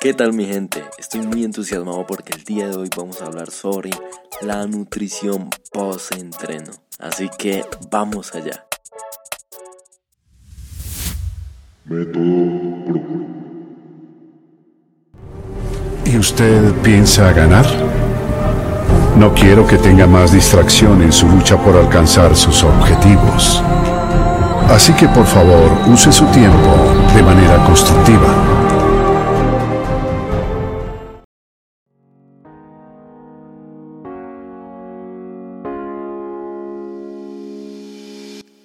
¿Qué tal mi gente? Estoy muy entusiasmado porque el día de hoy vamos a hablar sobre la nutrición post-entreno. Así que vamos allá. Método ¿Y usted piensa ganar? No quiero que tenga más distracción en su lucha por alcanzar sus objetivos. Así que por favor use su tiempo de manera constructiva.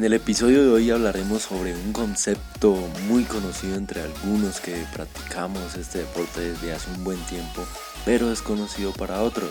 En el episodio de hoy hablaremos sobre un concepto muy conocido entre algunos que practicamos este deporte desde hace un buen tiempo, pero desconocido para otros.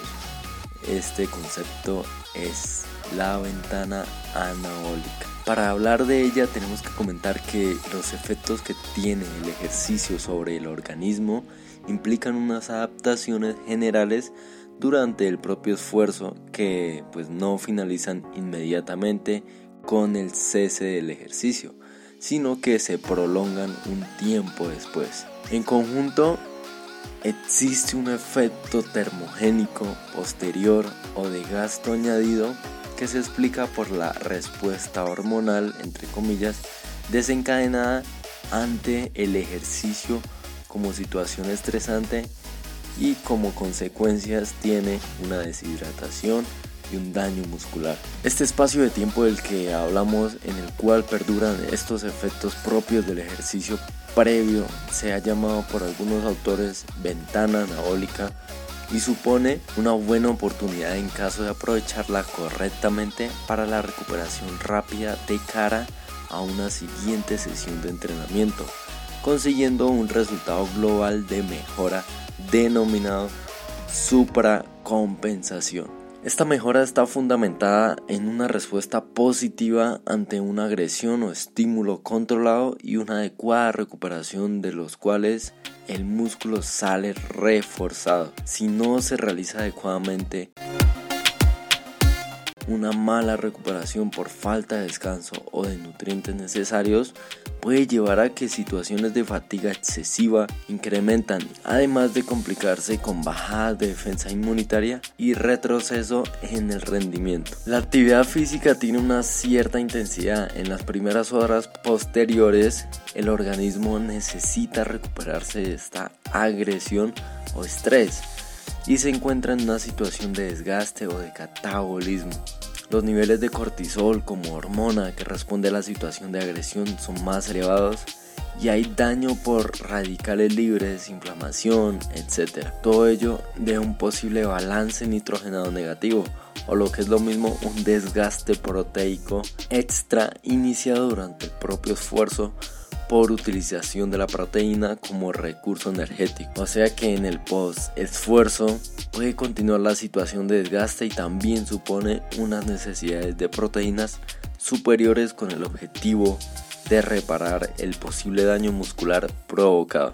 Este concepto es la ventana anabólica. Para hablar de ella tenemos que comentar que los efectos que tiene el ejercicio sobre el organismo implican unas adaptaciones generales durante el propio esfuerzo que pues no finalizan inmediatamente con el cese del ejercicio, sino que se prolongan un tiempo después. En conjunto, existe un efecto termogénico posterior o de gasto añadido que se explica por la respuesta hormonal, entre comillas, desencadenada ante el ejercicio como situación estresante y como consecuencias tiene una deshidratación, y un daño muscular. Este espacio de tiempo del que hablamos en el cual perduran estos efectos propios del ejercicio previo se ha llamado por algunos autores ventana anabólica y supone una buena oportunidad en caso de aprovecharla correctamente para la recuperación rápida de cara a una siguiente sesión de entrenamiento, consiguiendo un resultado global de mejora denominado supracompensación. Esta mejora está fundamentada en una respuesta positiva ante una agresión o estímulo controlado y una adecuada recuperación de los cuales el músculo sale reforzado. Si no se realiza adecuadamente, una mala recuperación por falta de descanso o de nutrientes necesarios puede llevar a que situaciones de fatiga excesiva incrementan, además de complicarse con bajadas de defensa inmunitaria y retroceso en el rendimiento. La actividad física tiene una cierta intensidad. En las primeras horas posteriores, el organismo necesita recuperarse de esta agresión o estrés y se encuentra en una situación de desgaste o de catabolismo. Los niveles de cortisol como hormona que responde a la situación de agresión son más elevados y hay daño por radicales libres, inflamación, etc. Todo ello de un posible balance nitrogenado negativo o lo que es lo mismo un desgaste proteico extra iniciado durante el propio esfuerzo por utilización de la proteína como recurso energético. O sea que en el post esfuerzo puede continuar la situación de desgaste y también supone unas necesidades de proteínas superiores con el objetivo de reparar el posible daño muscular provocado.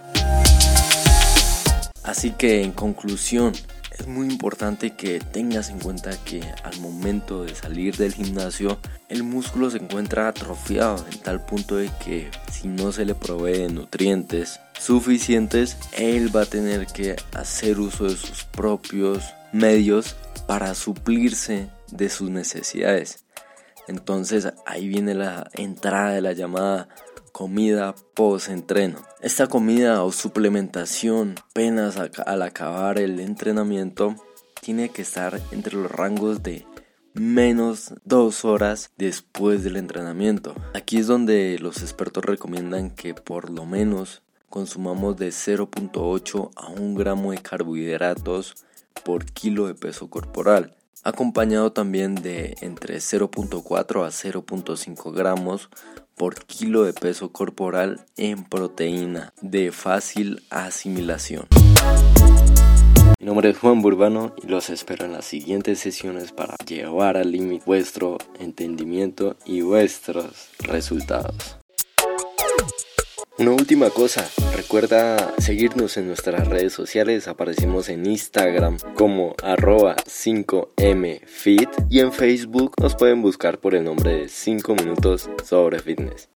Así que en conclusión, es muy importante que tengas en cuenta que al momento de salir del gimnasio el músculo se encuentra atrofiado en tal punto de que si no se le provee nutrientes suficientes, él va a tener que hacer uso de sus propios medios para suplirse de sus necesidades. Entonces ahí viene la entrada de la llamada comida post-entreno. Esta comida o suplementación apenas al acabar el entrenamiento tiene que estar entre los rangos de menos dos horas después del entrenamiento. Aquí es donde los expertos recomiendan que por lo menos consumamos de 0.8 a 1 gramo de carbohidratos por kilo de peso corporal acompañado también de entre 0.4 a 0.5 gramos por kilo de peso corporal en proteína de fácil asimilación. Mi nombre es Juan Burbano y los espero en las siguientes sesiones para llevar al límite vuestro entendimiento y vuestros resultados. Una última cosa, recuerda seguirnos en nuestras redes sociales, aparecemos en Instagram como arroba 5mfit y en Facebook nos pueden buscar por el nombre de 5 minutos sobre fitness.